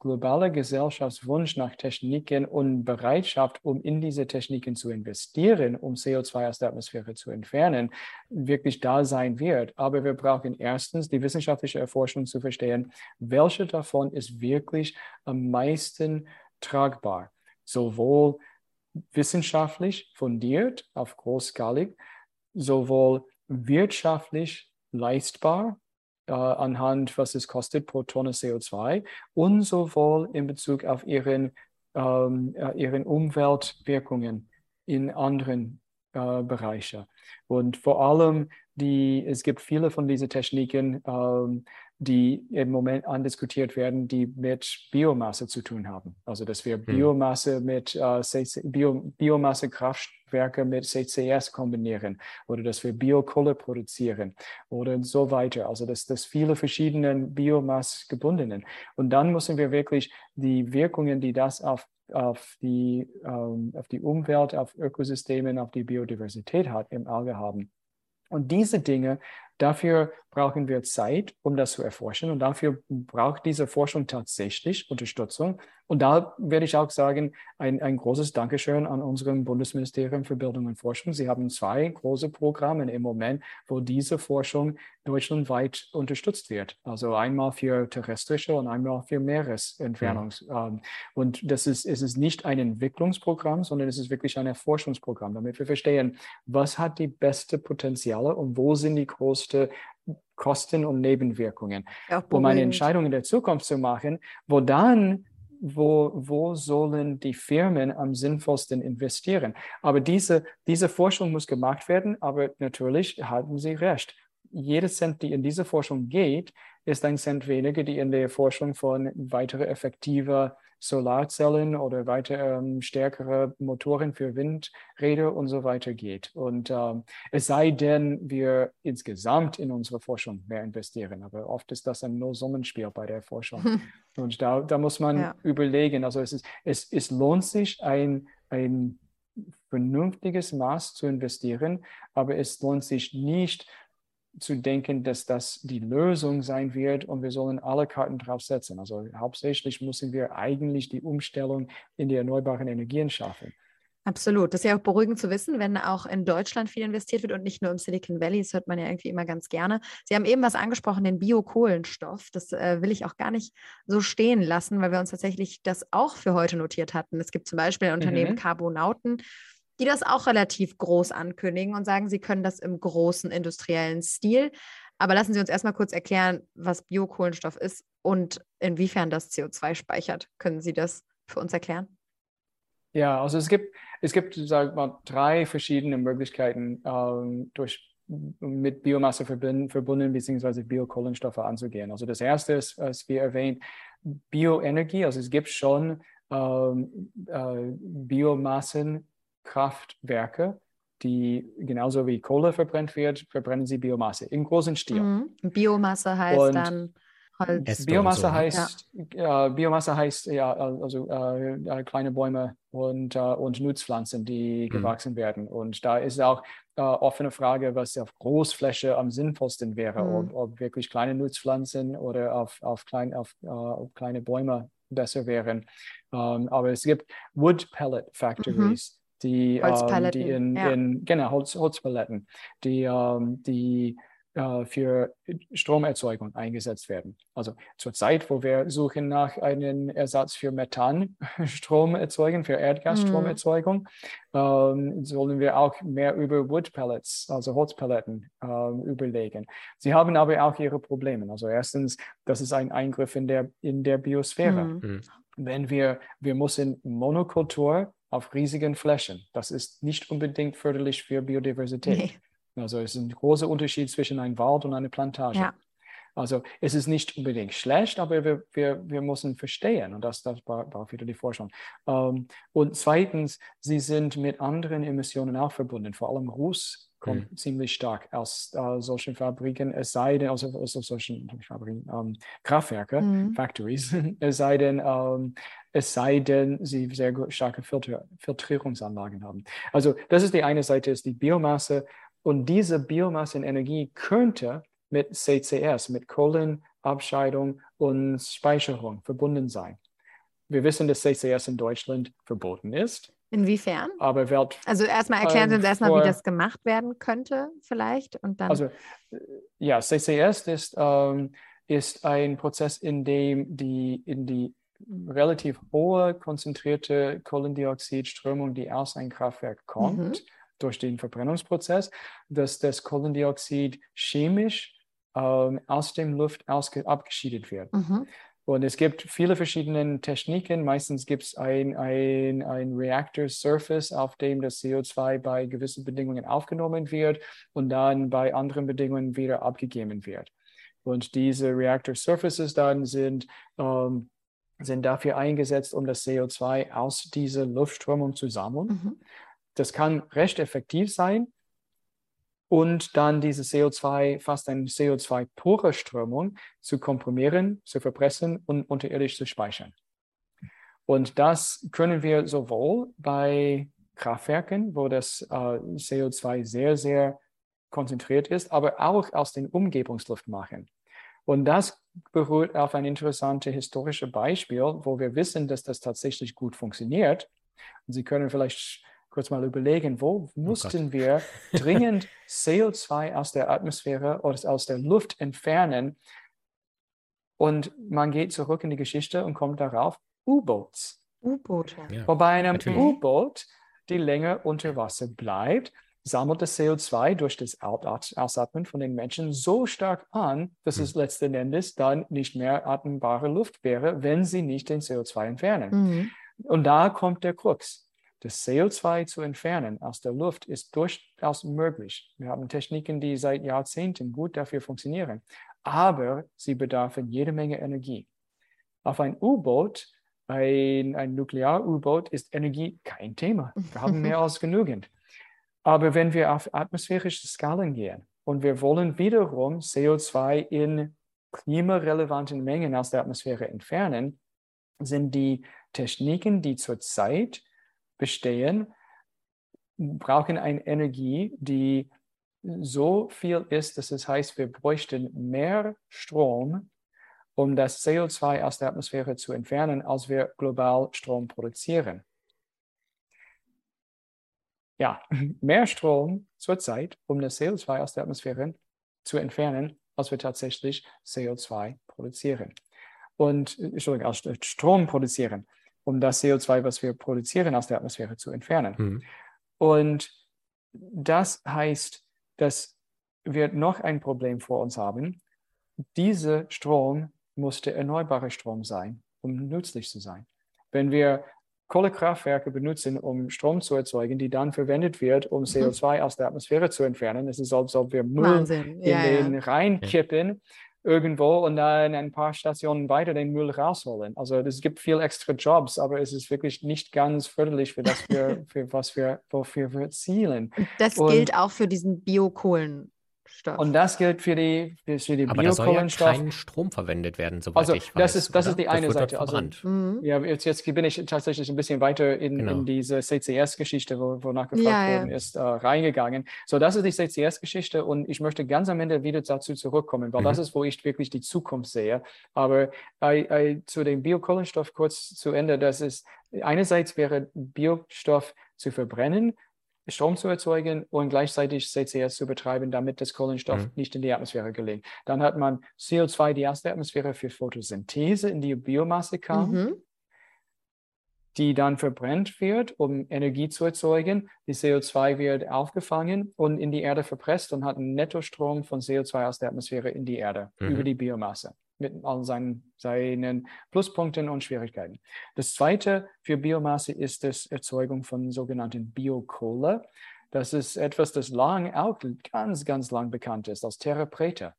globaler Gesellschaftswunsch nach Techniken und Bereitschaft, um in diese Techniken zu investieren, um CO2 aus der Atmosphäre zu entfernen, wirklich da sein wird. Aber wir brauchen erstens die wissenschaftliche Erforschung zu verstehen, welche davon ist wirklich am meisten tragbar. Sowohl wissenschaftlich fundiert auf großskalig, sowohl wirtschaftlich leistbar äh, anhand, was es kostet pro Tonne CO2 und sowohl in Bezug auf ihren, ähm, äh, ihren Umweltwirkungen in anderen äh, Bereichen. Und vor allem, die, es gibt viele von diesen Techniken, ähm, die im Moment andiskutiert werden, die mit Biomasse zu tun haben. Also dass wir hm. Biomasse mit äh, Bio, Biomasse-Kraftwerke mit CCS kombinieren oder dass wir Biokohle produzieren oder so weiter. Also dass das viele verschiedene Biomasse gebundenen. Und dann müssen wir wirklich die Wirkungen, die das auf auf die, ähm, auf die Umwelt, auf Ökosysteme, auf die Biodiversität hat, im Auge haben. Und diese Dinge Dafür brauchen wir Zeit, um das zu erforschen. Und dafür braucht diese Forschung tatsächlich Unterstützung. Und da werde ich auch sagen, ein, ein großes Dankeschön an unserem Bundesministerium für Bildung und Forschung. Sie haben zwei große Programme im Moment, wo diese Forschung deutschlandweit unterstützt wird. Also einmal für terrestrische und einmal für Meeresentfernung. Mhm. Und das ist, es ist nicht ein Entwicklungsprogramm, sondern es ist wirklich ein Erforschungsprogramm, damit wir verstehen, was hat die beste Potenziale und wo sind die großen größte Kosten und Nebenwirkungen, um eine Entscheidung in der Zukunft zu machen, wo dann wo, wo sollen die Firmen am sinnvollsten investieren? Aber diese, diese Forschung muss gemacht werden, aber natürlich haben Sie recht. Jeder Cent, die in diese Forschung geht, ist ein Cent weniger, die in der Forschung von weiterer effektiver Solarzellen oder weiter ähm, stärkere Motoren für Windräder und so weiter geht. Und ähm, es sei denn, wir insgesamt in unsere Forschung mehr investieren. Aber oft ist das ein Nullsummenspiel bei der Forschung. und da, da muss man ja. überlegen. Also es, ist, es, es lohnt sich, ein, ein vernünftiges Maß zu investieren, aber es lohnt sich nicht, zu denken, dass das die Lösung sein wird und wir sollen alle Karten drauf setzen. Also hauptsächlich müssen wir eigentlich die Umstellung in die erneuerbaren Energien schaffen. Absolut. Das ist ja auch beruhigend zu wissen, wenn auch in Deutschland viel investiert wird und nicht nur im Silicon Valley. Das hört man ja irgendwie immer ganz gerne. Sie haben eben was angesprochen, den Biokohlenstoff. Das äh, will ich auch gar nicht so stehen lassen, weil wir uns tatsächlich das auch für heute notiert hatten. Es gibt zum Beispiel ein Unternehmen mhm. Carbonauten, die das auch relativ groß ankündigen und sagen, sie können das im großen industriellen Stil. Aber lassen Sie uns erstmal kurz erklären, was Biokohlenstoff ist und inwiefern das CO2 speichert. Können Sie das für uns erklären? Ja, also es gibt, es gibt sag mal, drei verschiedene Möglichkeiten, ähm, durch, mit Biomasse verbunden, verbunden bzw. Biokohlenstoffe anzugehen. Also das erste ist, was wir erwähnt, Bioenergie. Also es gibt schon ähm, äh, Biomassenkraftwerke, die genauso wie Kohle verbrennt wird, verbrennen sie Biomasse im großen Stil. Mhm. Biomasse heißt Und dann Holz. Biomasse so, ne? heißt, ja. äh, Biomasse heißt ja, also äh, äh, kleine Bäume und, äh, und Nutzpflanzen, die mhm. gewachsen werden. Und da ist auch äh, offene Frage, was auf Großfläche am sinnvollsten wäre, mhm. ob, ob, wirklich kleine Nutzpflanzen oder auf, auf, klein, auf, äh, auf kleine Bäume besser wären. Um, ähm, aber es gibt Wood Pellet Factories. Die, ähm, die in, ja. in genau, Holz, Holzpaletten, die, ähm, die äh, für Stromerzeugung eingesetzt werden. Also zurzeit, wo wir suchen nach einem Ersatz für Methanstrom erzeugen, für Erdgasstromerzeugung, mhm. ähm, sollen wir auch mehr über Wood Pellets, also Holzpaletten, ähm, überlegen. Sie haben aber auch ihre Probleme. Also erstens, das ist ein Eingriff in der, in der Biosphäre. Mhm. mhm. Wenn wir, wir müssen Monokultur auf riesigen Flächen. Das ist nicht unbedingt förderlich für Biodiversität. Nee. Also es ist ein großer Unterschied zwischen einem Wald und einer Plantage. Ja. Also es ist nicht unbedingt schlecht, aber wir, wir, wir müssen verstehen und das, das braucht wieder die Forschung. Ähm, und zweitens, sie sind mit anderen Emissionen auch verbunden, vor allem Ruß kommt mhm. ziemlich stark aus äh, solchen Fabriken, es sei denn, also aus solchen Fabriken, ähm, Kraftwerke, mhm. Factories, es sei denn, ähm, es sei denn, sie sehr starke Filter, Filtrierungsanlagen haben. Also das ist die eine Seite, ist die Biomasse und diese Biomassenenergie könnte mit CCS, mit Kohlenabscheidung und Speicherung verbunden sein. Wir wissen, dass CCS in Deutschland verboten ist. Inwiefern? Aber wird, also erstmal erklären Sie uns erstmal, wie das gemacht werden könnte, vielleicht. Und dann also äh, ja, CCS ist, ähm, ist ein Prozess, in dem die, in die relativ hohe konzentrierte Kohlendioxidströmung, die aus einem Kraftwerk kommt, mhm durch den Verbrennungsprozess, dass das Kohlendioxid chemisch ähm, aus dem Luft abgeschieden wird. Mhm. Und es gibt viele verschiedene Techniken. Meistens gibt es ein, ein, ein Reactor Surface, auf dem das CO2 bei gewissen Bedingungen aufgenommen wird und dann bei anderen Bedingungen wieder abgegeben wird. Und diese Reactor Surfaces dann sind, ähm, sind dafür eingesetzt, um das CO2 aus dieser Luftströmung zu sammeln. Mhm. Das kann recht effektiv sein. Und dann diese CO2, fast eine CO2-pure Strömung zu komprimieren, zu verpressen und unterirdisch zu speichern. Und das können wir sowohl bei Kraftwerken, wo das äh, CO2 sehr, sehr konzentriert ist, aber auch aus den Umgebungsluft machen. Und das beruht auf ein interessantes historisches Beispiel, wo wir wissen, dass das tatsächlich gut funktioniert. Und Sie können vielleicht kurz mal überlegen, wo oh mussten oh wir dringend CO2 aus der Atmosphäre oder aus der Luft entfernen? Und man geht zurück in die Geschichte und kommt darauf, U-Boots. U-Boot. Ja, Wobei einem U-Boot die länger unter Wasser bleibt, sammelt das CO2 durch das Ausatmen von den Menschen so stark an, dass mhm. es letzten Endes dann nicht mehr atembare Luft wäre, wenn sie nicht den CO2 entfernen. Mhm. Und da kommt der Krux. Das CO2 zu entfernen aus der Luft ist durchaus möglich. Wir haben Techniken, die seit Jahrzehnten gut dafür funktionieren, aber sie bedarfen jede Menge Energie. Auf ein U-Boot, ein, ein Nuklear-U-Boot, ist Energie kein Thema. Wir haben mehr als genügend. Aber wenn wir auf atmosphärische Skalen gehen und wir wollen wiederum CO2 in klimarelevanten Mengen aus der Atmosphäre entfernen, sind die Techniken, die zurzeit bestehen, brauchen eine Energie, die so viel ist, dass es heißt, wir bräuchten mehr Strom, um das CO2 aus der Atmosphäre zu entfernen, als wir global Strom produzieren. Ja, mehr Strom zurzeit, um das CO2 aus der Atmosphäre zu entfernen, als wir tatsächlich CO2 produzieren. Und, Entschuldigung, als Strom produzieren um das CO2, was wir produzieren, aus der Atmosphäre zu entfernen. Mhm. Und das heißt, dass wir noch ein Problem vor uns haben. Dieser Strom musste erneuerbarer Strom sein, um nützlich zu sein. Wenn wir Kohlekraftwerke benutzen, um Strom zu erzeugen, die dann verwendet wird, um CO2 mhm. aus der Atmosphäre zu entfernen. Es ist, als ob wir Müll Wahnsinn. in ja, den ja. Rhein kippen irgendwo und dann ein paar Stationen weiter den Müll rausholen. Also es gibt viel extra Jobs, aber es ist wirklich nicht ganz förderlich für das, wir, für was wir, wofür wir zielen. Das und, gilt auch für diesen Biokohlen. Stoff. Und das gilt für die, für die Aber da soll ja kein Strom verwendet werden, soweit also, ich weiß. Das ist, das ist die eine Seite. Also, mhm. ja, jetzt, jetzt, bin ich tatsächlich ein bisschen weiter in, genau. in diese CCS-Geschichte, wo, wonach gefragt ja, worden ja. ist, äh, reingegangen. So, das ist die CCS-Geschichte und ich möchte ganz am Ende wieder dazu zurückkommen, weil mhm. das ist, wo ich wirklich die Zukunft sehe. Aber äh, äh, zu dem Biokohlenstoff kurz zu Ende, das ist einerseits wäre Biostoff zu verbrennen, Strom zu erzeugen und gleichzeitig CCS zu betreiben, damit das Kohlenstoff mhm. nicht in die Atmosphäre gelingt. Dann hat man CO2, die aus der Atmosphäre für Photosynthese in die Biomasse kam, mhm. die dann verbrennt wird, um Energie zu erzeugen. Die CO2 wird aufgefangen und in die Erde verpresst und hat einen Nettostrom von CO2 aus der Atmosphäre in die Erde mhm. über die Biomasse mit all seinen, seinen Pluspunkten und Schwierigkeiten. Das zweite für Biomasse ist das Erzeugung von sogenannten Biokohle. Das ist etwas, das lang, auch ganz, ganz lang bekannt ist als Terra Preta,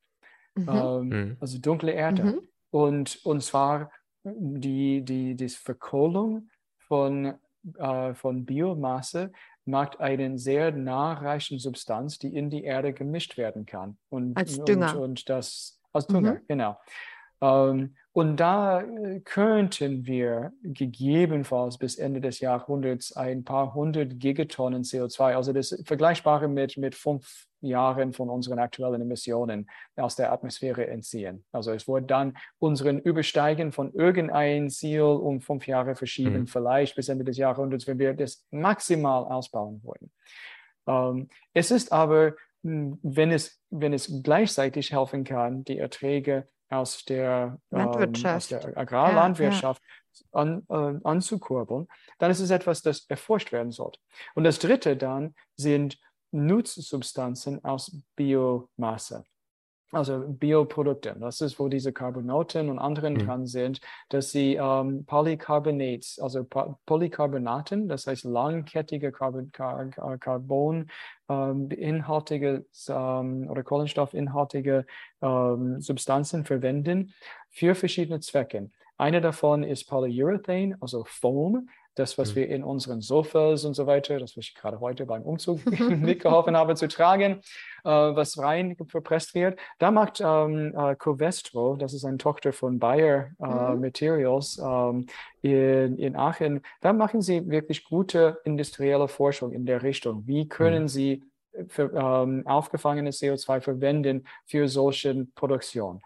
mhm. Ähm, mhm. also dunkle Erde. Mhm. Und, und zwar die, die, die Verkohlung von, äh, von Biomasse macht eine sehr nahreichen Substanz, die in die Erde gemischt werden kann. Und, als Dünger. Und, und das als Dünger, mhm. genau. Ähm, und da äh, könnten wir gegebenenfalls bis Ende des Jahrhunderts ein paar hundert Gigatonnen CO2, also das Vergleichbare mit, mit fünf Jahren von unseren aktuellen Emissionen aus der Atmosphäre entziehen. Also es wird dann unseren Übersteigen von irgendein Ziel um fünf Jahre verschieben, mhm. vielleicht bis Ende des Jahrhunderts, wenn wir das maximal ausbauen wollen. Ähm, es ist aber, wenn es, wenn es gleichzeitig helfen kann, die Erträge aus der, ähm, aus der Agrarlandwirtschaft ja, ja. An, äh, anzukurbeln, dann ist es etwas, das erforscht werden sollte. Und das Dritte dann sind Nutzsubstanzen aus Biomasse also Bioprodukte. Das ist, wo diese Carbonaten und anderen mhm. dran sind, dass sie ähm, Polycarbonates, also pa Polycarbonaten, das heißt langkettige Carbon, Car Carbon ähm, inhaltige ähm, oder Kohlenstoffinhaltige ähm, Substanzen verwenden für verschiedene Zwecke. Eine davon ist Polyurethane, also Foam das, was mhm. wir in unseren Sofas und so weiter, das, was ich gerade heute beim Umzug mitgeholfen habe zu tragen, äh, was rein verpresst wird. Da macht ähm, äh, Covestro, das ist eine Tochter von Bayer äh, mhm. Materials ähm, in, in Aachen, da machen sie wirklich gute industrielle Forschung in der Richtung. Wie können mhm. sie für, ähm, aufgefangenes CO2 verwenden für solche Produktion?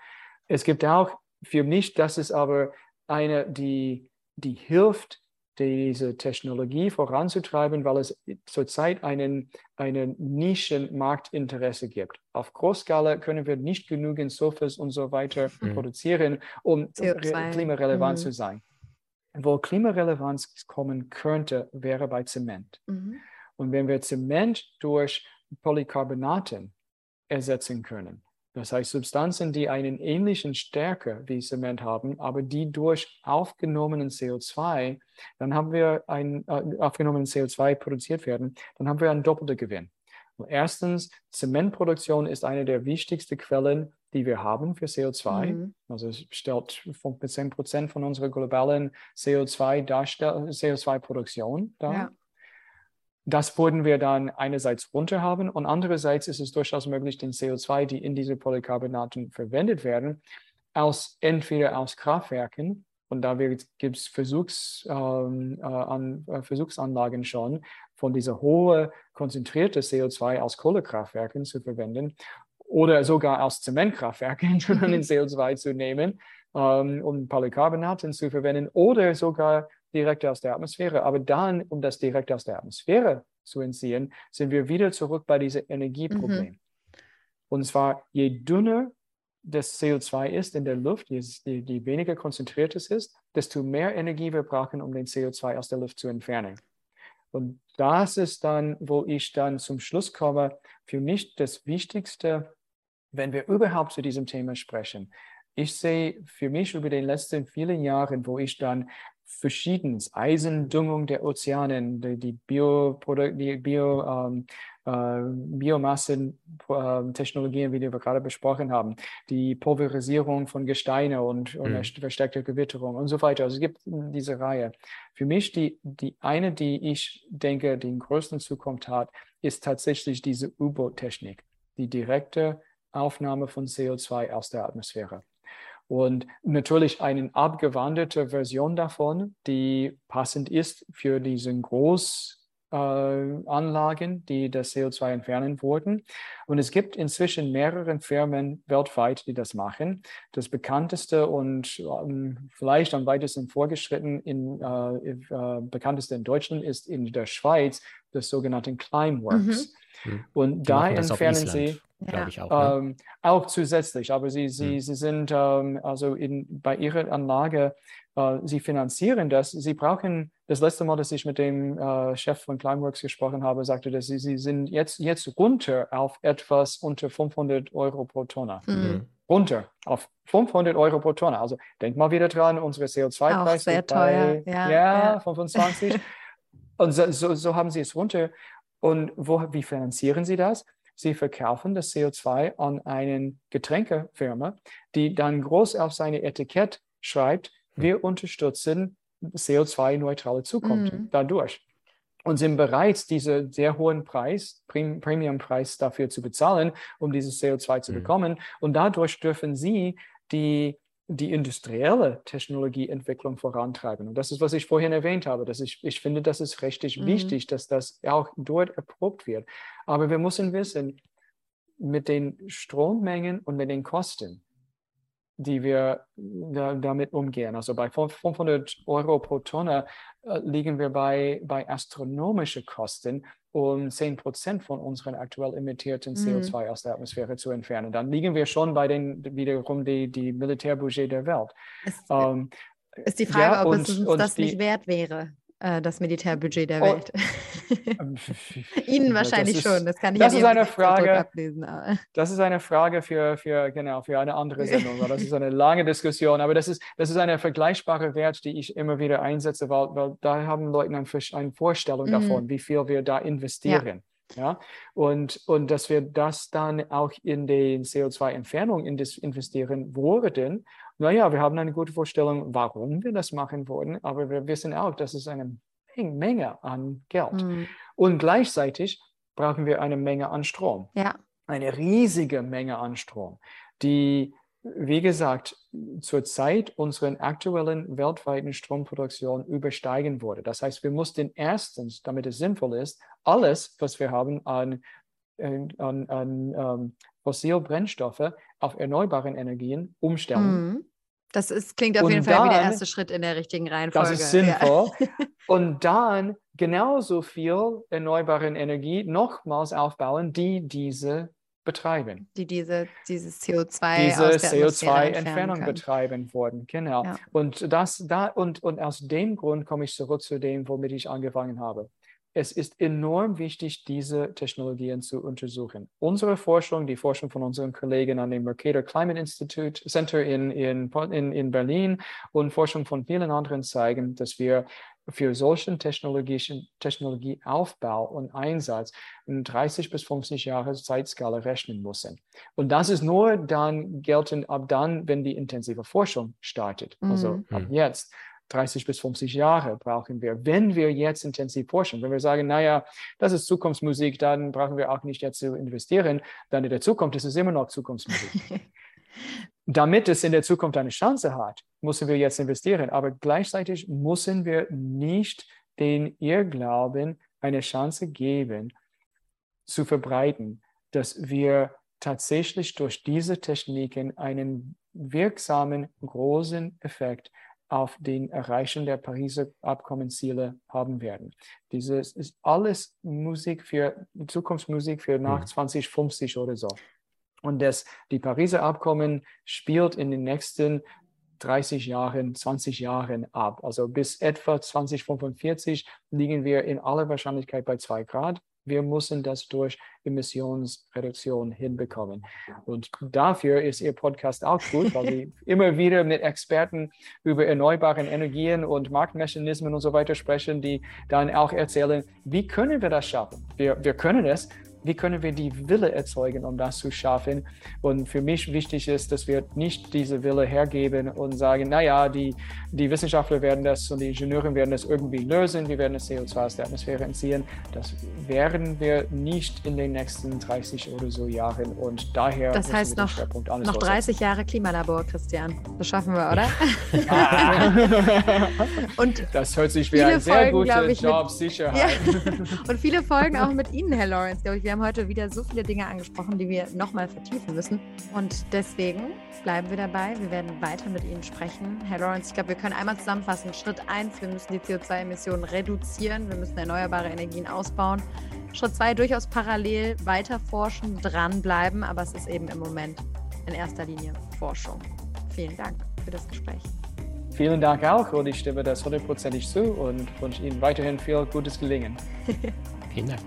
Es gibt auch für mich, das ist aber eine, die, die hilft, diese Technologie voranzutreiben, weil es zurzeit einen, einen Nischenmarktinteresse gibt. Auf Großskala können wir nicht genügend Sofas und so weiter mhm. produzieren, um klimarelevant mhm. zu sein. Wo Klimarelevanz kommen könnte, wäre bei Zement. Mhm. Und wenn wir Zement durch Polycarbonaten ersetzen können, das heißt, Substanzen, die einen ähnlichen Stärke wie Zement haben, aber die durch aufgenommenen CO2, dann haben wir ein äh, aufgenommenen CO2 produziert werden, dann haben wir einen doppelten Gewinn. erstens, Zementproduktion ist eine der wichtigsten Quellen, die wir haben für CO2. Mhm. Also es stellt 5 bis 10 Prozent von unserer globalen CO2-Produktion CO2 dar. Ja. Das würden wir dann einerseits runter haben und andererseits ist es durchaus möglich, den CO2, die in diese Polycarbonaten verwendet werden, aus entweder aus Kraftwerken und da gibt es Versuchs, ähm, äh, äh, Versuchsanlagen schon, von dieser hohe konzentrierte CO2 aus Kohlekraftwerken zu verwenden oder sogar aus Zementkraftwerken schon den CO2 zu nehmen, ähm, um Polycarbonaten zu verwenden oder sogar direkt aus der Atmosphäre. Aber dann, um das direkt aus der Atmosphäre zu entziehen, sind wir wieder zurück bei diesem Energieproblem. Mhm. Und zwar, je dünner das CO2 ist in der Luft, je, je, weniger konzentriert es ist, desto mehr Energie wir brauchen, um den CO2 aus der Luft zu entfernen. Und das ist dann, wo ich dann zum Schluss komme, für mich das Wichtigste, wenn wir überhaupt zu diesem Thema sprechen. Ich sehe für mich über den letzten vielen Jahren, wo ich dann verschiedenes. Eisendüngung der Ozeane, die, die Bio, die Bio ähm, äh, Biomassentechnologien, wie wir gerade besprochen haben, die Pulverisierung von Gesteine und, und mhm. verstärkte Gewitterung und so weiter. Also es gibt diese Reihe. Für mich die, die eine, die ich denke, die den größten Zukunft hat, ist tatsächlich diese U-Boot-Technik, die direkte Aufnahme von CO2 aus der Atmosphäre. Und natürlich eine abgewanderte Version davon, die passend ist für diesen Groß, äh, Anlagen, die das CO2 entfernen wollten. Und es gibt inzwischen mehrere Firmen weltweit, die das machen. Das bekannteste und ähm, vielleicht am weitesten vorgeschritten, in, äh, äh, bekannteste in Deutschland ist in der Schweiz das sogenannte Climeworks. Mhm. mhm. Und die da entfernen sie ich auch. Ne? Ähm, auch zusätzlich, aber sie, sie, mhm. sie sind ähm, also in, bei ihrer Anlage, äh, sie finanzieren das. Sie brauchen, das letzte Mal, dass ich mit dem äh, Chef von Climeworks gesprochen habe, sagte, dass sie, sie sind jetzt, jetzt runter auf etwas unter 500 Euro pro Tonne. Mhm. mhm. Runter auf 500 Euro pro Tonne. Also denk mal wieder dran, unsere CO2-Preis sehr teuer. Bei, ja, ja, ja, 25. Und so, so, so haben sie es runter. Und wo, wie finanzieren sie das? Sie verkaufen das CO2 an eine Getränkefirma, die dann groß auf seine Etikett schreibt, hm. wir unterstützen CO2-neutrale Zukunft mhm. dadurch. Und sind bereit, diesen sehr hohen Preis, Premium-Preis dafür zu bezahlen, um dieses CO2 zu mhm. bekommen. Und dadurch dürfen sie die die industrielle Technologieentwicklung vorantreiben. Und das ist, was ich vorhin erwähnt habe. Dass ich, ich finde, das ist richtig mhm. wichtig, dass das auch dort erprobt wird. Aber wir müssen wissen, mit den Strommengen und mit den Kosten, die wir da, damit umgehen. Also bei 500 Euro pro Tonne äh, liegen wir bei, bei astronomischen Kosten, um 10 Prozent von unseren aktuell emittierten CO2 mhm. aus der Atmosphäre zu entfernen. Dann liegen wir schon bei den wiederum die, die Militärbudget der Welt. Ist, ähm, ist die Frage, ja, ob und, es uns das die, nicht wert wäre äh, das Militärbudget der oh. Welt. Ihnen wahrscheinlich ist, schon, das kann ich das ist eine Frage, ablesen. Aber. Das ist eine Frage für, für, genau, für eine andere Sendung, weil das ist eine lange Diskussion, aber das ist, das ist eine vergleichbare Wert, die ich immer wieder einsetze, weil, weil da haben Leute eine, eine Vorstellung mhm. davon, wie viel wir da investieren. Ja. Ja, und, und dass wir das dann auch in die CO2-Entfernung investieren würden naja, wir haben eine gute Vorstellung, warum wir das machen wollen, aber wir wissen auch, dass es eine Menge an Geld. Mhm. Und gleichzeitig brauchen wir eine Menge an Strom. Ja. Eine riesige Menge an Strom, die, wie gesagt, zurzeit unseren aktuellen weltweiten Stromproduktion übersteigen würde. Das heißt, wir mussten erstens, damit es sinnvoll ist, alles, was wir haben an, an, an, an ähm, Fossilbrennstoffe auf erneuerbaren Energien umstellen. Mhm. Das ist, klingt auf und jeden Fall dann, wie der erste Schritt in der richtigen Reihenfolge. Das ist sinnvoll. Ja. und dann genauso viel erneuerbare Energie nochmals aufbauen, die diese betreiben. Die diese, dieses CO2 diese CO2-Entfernung betreiben wurden. Genau. Ja. Und das da und, und aus dem Grund komme ich zurück zu dem, womit ich angefangen habe es ist enorm wichtig, diese Technologien zu untersuchen. Unsere Forschung, die Forschung von unseren Kollegen an dem Mercator Climate Institute Center in, in, in, in Berlin und Forschung von vielen anderen zeigen, dass wir für solchen technologischen Technologieaufbau und Einsatz in 30 bis 50 Jahre Zeitskala rechnen müssen. Und das ist nur dann geltend ab dann, wenn die intensive Forschung startet, also mhm. ab jetzt. 30 bis 50 Jahre brauchen wir, wenn wir jetzt intensiv forschen. Wenn wir sagen, naja, das ist Zukunftsmusik, dann brauchen wir auch nicht jetzt zu investieren, dann in der Zukunft ist es immer noch Zukunftsmusik. Damit es in der Zukunft eine Chance hat, müssen wir jetzt investieren. Aber gleichzeitig müssen wir nicht den Irrglauben eine Chance geben, zu verbreiten, dass wir tatsächlich durch diese Techniken einen wirksamen, großen Effekt auf den Erreichen der Pariser Abkommensziele haben werden. Dieses ist alles Musik für Zukunftsmusik für nach 2050 mhm. oder so. Und das, die Pariser Abkommen spielt in den nächsten 30 Jahren, 20 Jahren ab. Also bis etwa 2045 liegen wir in aller Wahrscheinlichkeit bei zwei Grad wir müssen das durch Emissionsreduktion hinbekommen. Und dafür ist Ihr Podcast auch gut, weil Sie immer wieder mit Experten über erneuerbare Energien und Marktmechanismen und so weiter sprechen, die dann auch erzählen, wie können wir das schaffen? Wir, wir können es, wie können wir die Wille erzeugen, um das zu schaffen? Und für mich wichtig ist, dass wir nicht diese Wille hergeben und sagen, naja, die, die Wissenschaftler werden das und die Ingenieure werden das irgendwie lösen, wir werden das CO2 aus der Atmosphäre entziehen. Das werden wir nicht in den nächsten 30 oder so Jahren und daher das heißt noch, noch 30 Jahre Klimalabor, Christian. Das schaffen wir, oder? und das hört sich wie eine sehr Folgen, gute Jobsicherheit. Ja. Und viele Folgen auch mit Ihnen, Herr Lawrence, glaube ich. Wir haben heute wieder so viele Dinge angesprochen, die wir nochmal vertiefen müssen. Und deswegen bleiben wir dabei. Wir werden weiter mit Ihnen sprechen. Herr Lawrence, ich glaube, wir können einmal zusammenfassen. Schritt 1, wir müssen die CO2-Emissionen reduzieren. Wir müssen erneuerbare Energien ausbauen. Schritt 2, durchaus parallel weiter forschen, dranbleiben. Aber es ist eben im Moment in erster Linie Forschung. Vielen Dank für das Gespräch. Vielen Dank auch und ich stimme das hundertprozentig zu und wünsche Ihnen weiterhin viel gutes Gelingen. Vielen Dank.